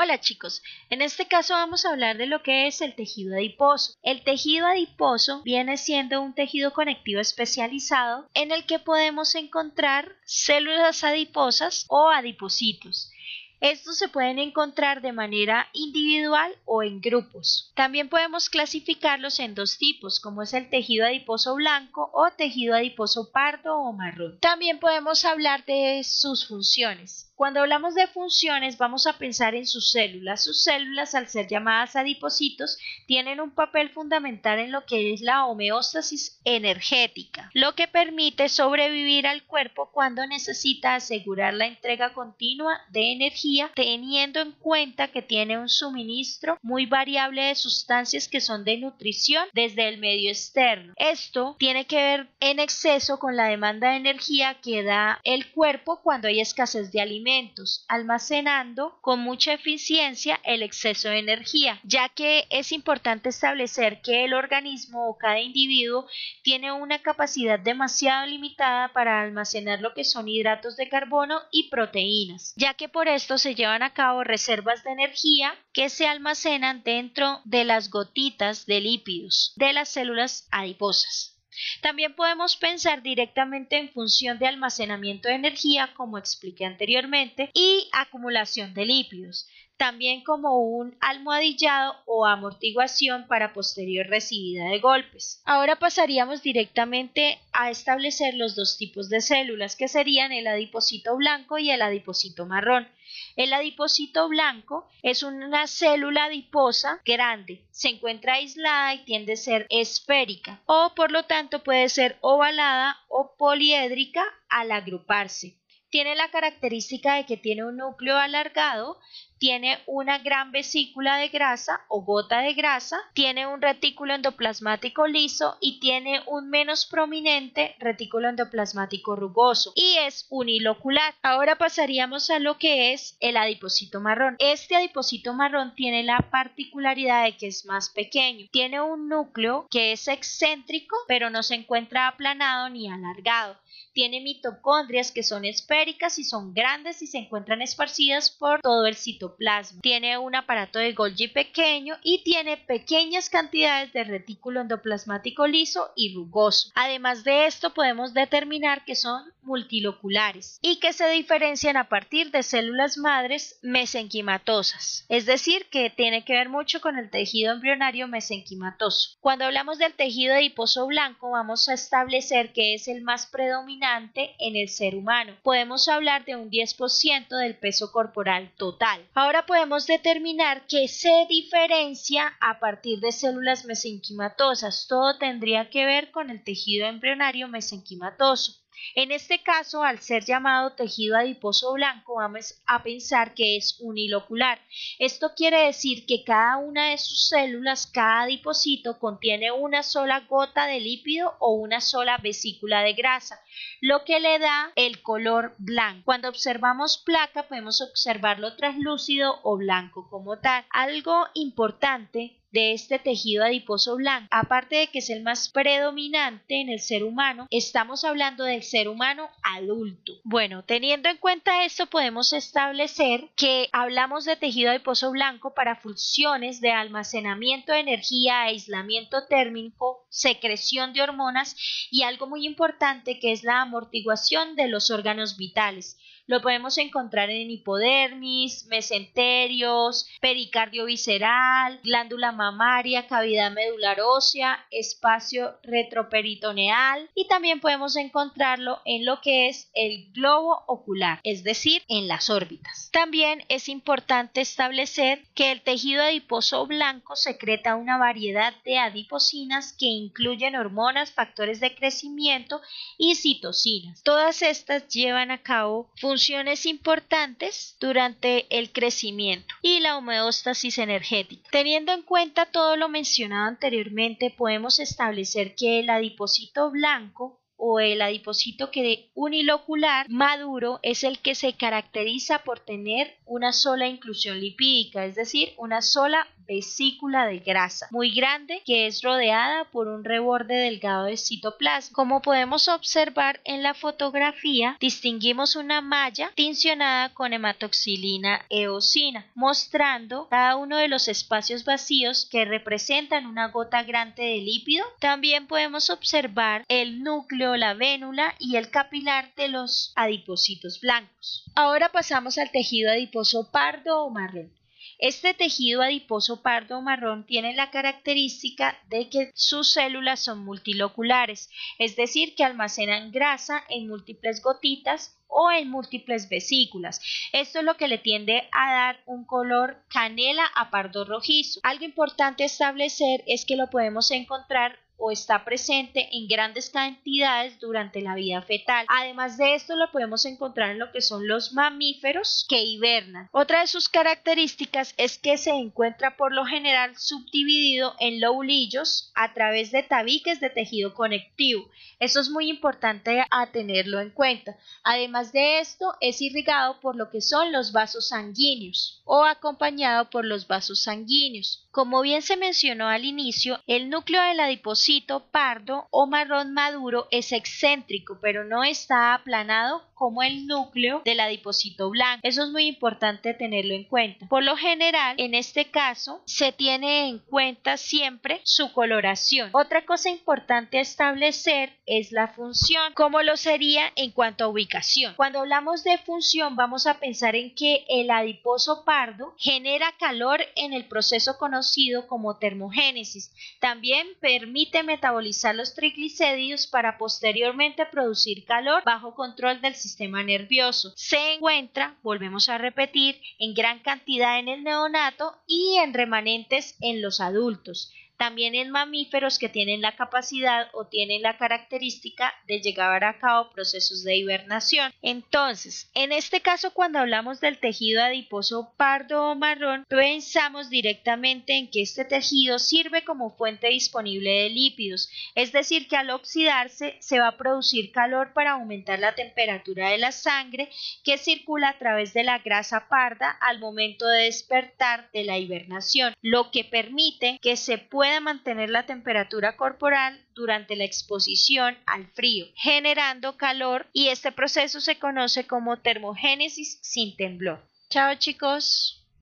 Hola chicos, en este caso vamos a hablar de lo que es el tejido adiposo. El tejido adiposo viene siendo un tejido conectivo especializado en el que podemos encontrar células adiposas o adipocitos. Estos se pueden encontrar de manera individual o en grupos. También podemos clasificarlos en dos tipos, como es el tejido adiposo blanco o tejido adiposo pardo o marrón. También podemos hablar de sus funciones. Cuando hablamos de funciones vamos a pensar en sus células. Sus células, al ser llamadas adipocitos, tienen un papel fundamental en lo que es la homeostasis energética, lo que permite sobrevivir al cuerpo cuando necesita asegurar la entrega continua de energía, teniendo en cuenta que tiene un suministro muy variable de sustancias que son de nutrición desde el medio externo. Esto tiene que ver en exceso con la demanda de energía que da el cuerpo cuando hay escasez de alimentos almacenando con mucha eficiencia el exceso de energía, ya que es importante establecer que el organismo o cada individuo tiene una capacidad demasiado limitada para almacenar lo que son hidratos de carbono y proteínas, ya que por esto se llevan a cabo reservas de energía que se almacenan dentro de las gotitas de lípidos de las células adiposas. También podemos pensar directamente en función de almacenamiento de energía, como expliqué anteriormente, y acumulación de lípidos, también como un almohadillado o amortiguación para posterior recibida de golpes. Ahora pasaríamos directamente a establecer los dos tipos de células, que serían el adipocito blanco y el adipocito marrón. El adipocito blanco es una célula adiposa grande, se encuentra aislada y tiende a ser esférica o por lo tanto puede ser ovalada o poliédrica al agruparse. Tiene la característica de que tiene un núcleo alargado, tiene una gran vesícula de grasa o gota de grasa, tiene un retículo endoplasmático liso y tiene un menos prominente retículo endoplasmático rugoso y es unilocular. Ahora pasaríamos a lo que es el adipocito marrón. Este adipocito marrón tiene la particularidad de que es más pequeño. Tiene un núcleo que es excéntrico pero no se encuentra aplanado ni alargado. Tiene mitocondrias que son esféricas y son grandes y se encuentran esparcidas por todo el citoplasma tiene un aparato de Golgi pequeño y tiene pequeñas cantidades de retículo endoplasmático liso y rugoso. Además de esto podemos determinar que son multiloculares y que se diferencian a partir de células madres mesenquimatosas, es decir, que tiene que ver mucho con el tejido embrionario mesenquimatoso. Cuando hablamos del tejido adiposo blanco vamos a establecer que es el más predominante en el ser humano. Podemos hablar de un 10% del peso corporal total. Ahora podemos determinar que se diferencia a partir de células mesenquimatosas. Todo tendría que ver con el tejido embrionario mesenquimatoso. En este caso, al ser llamado tejido adiposo blanco, vamos a pensar que es unilocular. Esto quiere decir que cada una de sus células, cada adipocito, contiene una sola gota de lípido o una sola vesícula de grasa, lo que le da el color blanco. Cuando observamos placa, podemos observarlo translúcido o blanco como tal. Algo importante de este tejido adiposo blanco. Aparte de que es el más predominante en el ser humano, estamos hablando del ser humano adulto. Bueno, teniendo en cuenta esto, podemos establecer que hablamos de tejido adiposo blanco para funciones de almacenamiento de energía, aislamiento térmico, secreción de hormonas y algo muy importante que es la amortiguación de los órganos vitales. Lo podemos encontrar en hipodermis, mesenterios, pericardio visceral, glándula mamaria, cavidad medular ósea, espacio retroperitoneal y también podemos encontrarlo en lo que es el globo ocular, es decir, en las órbitas. También es importante establecer que el tejido adiposo blanco secreta una variedad de adipocinas que incluyen hormonas, factores de crecimiento y citocinas. Todas estas llevan a cabo funciones importantes durante el crecimiento y la homeostasis energética. Teniendo en cuenta todo lo mencionado anteriormente, podemos establecer que el adipocito blanco o el adipocito que unilocular maduro es el que se caracteriza por tener una sola inclusión lipídica, es decir, una sola vesícula de grasa muy grande que es rodeada por un reborde delgado de citoplasma. Como podemos observar en la fotografía, distinguimos una malla tincionada con hematoxilina eosina, mostrando cada uno de los espacios vacíos que representan una gota grande de lípido. También podemos observar el núcleo, la vénula y el capilar de los adipocitos blancos. Ahora pasamos al tejido adiposo pardo o marrón. Este tejido adiposo pardo marrón tiene la característica de que sus células son multiloculares, es decir, que almacenan grasa en múltiples gotitas o en múltiples vesículas. Esto es lo que le tiende a dar un color canela a pardo rojizo. Algo importante establecer es que lo podemos encontrar o está presente en grandes cantidades durante la vida fetal. Además de esto lo podemos encontrar en lo que son los mamíferos que hibernan. Otra de sus características es que se encuentra por lo general subdividido en lobulillos a través de tabiques de tejido conectivo. Eso es muy importante a tenerlo en cuenta. Además de esto es irrigado por lo que son los vasos sanguíneos o acompañado por los vasos sanguíneos. Como bien se mencionó al inicio, el núcleo del pardo o marrón maduro es excéntrico, pero no está aplanado como el núcleo del adipocito blanco. Eso es muy importante tenerlo en cuenta. Por lo general, en este caso, se tiene en cuenta siempre su coloración. Otra cosa importante a establecer es la función, como lo sería en cuanto a ubicación. Cuando hablamos de función, vamos a pensar en que el adiposo pardo genera calor en el proceso conocido como termogénesis. También permite metabolizar los triglicéridos para posteriormente producir calor bajo control del sistema sistema nervioso. Se encuentra, volvemos a repetir, en gran cantidad en el neonato y en remanentes en los adultos también en mamíferos que tienen la capacidad o tienen la característica de llevar a cabo procesos de hibernación. Entonces, en este caso, cuando hablamos del tejido adiposo pardo o marrón, pensamos directamente en que este tejido sirve como fuente disponible de lípidos, es decir, que al oxidarse se va a producir calor para aumentar la temperatura de la sangre que circula a través de la grasa parda al momento de despertar de la hibernación, lo que permite que se mantener la temperatura corporal durante la exposición al frío, generando calor y este proceso se conoce como termogénesis sin temblor. Chao chicos.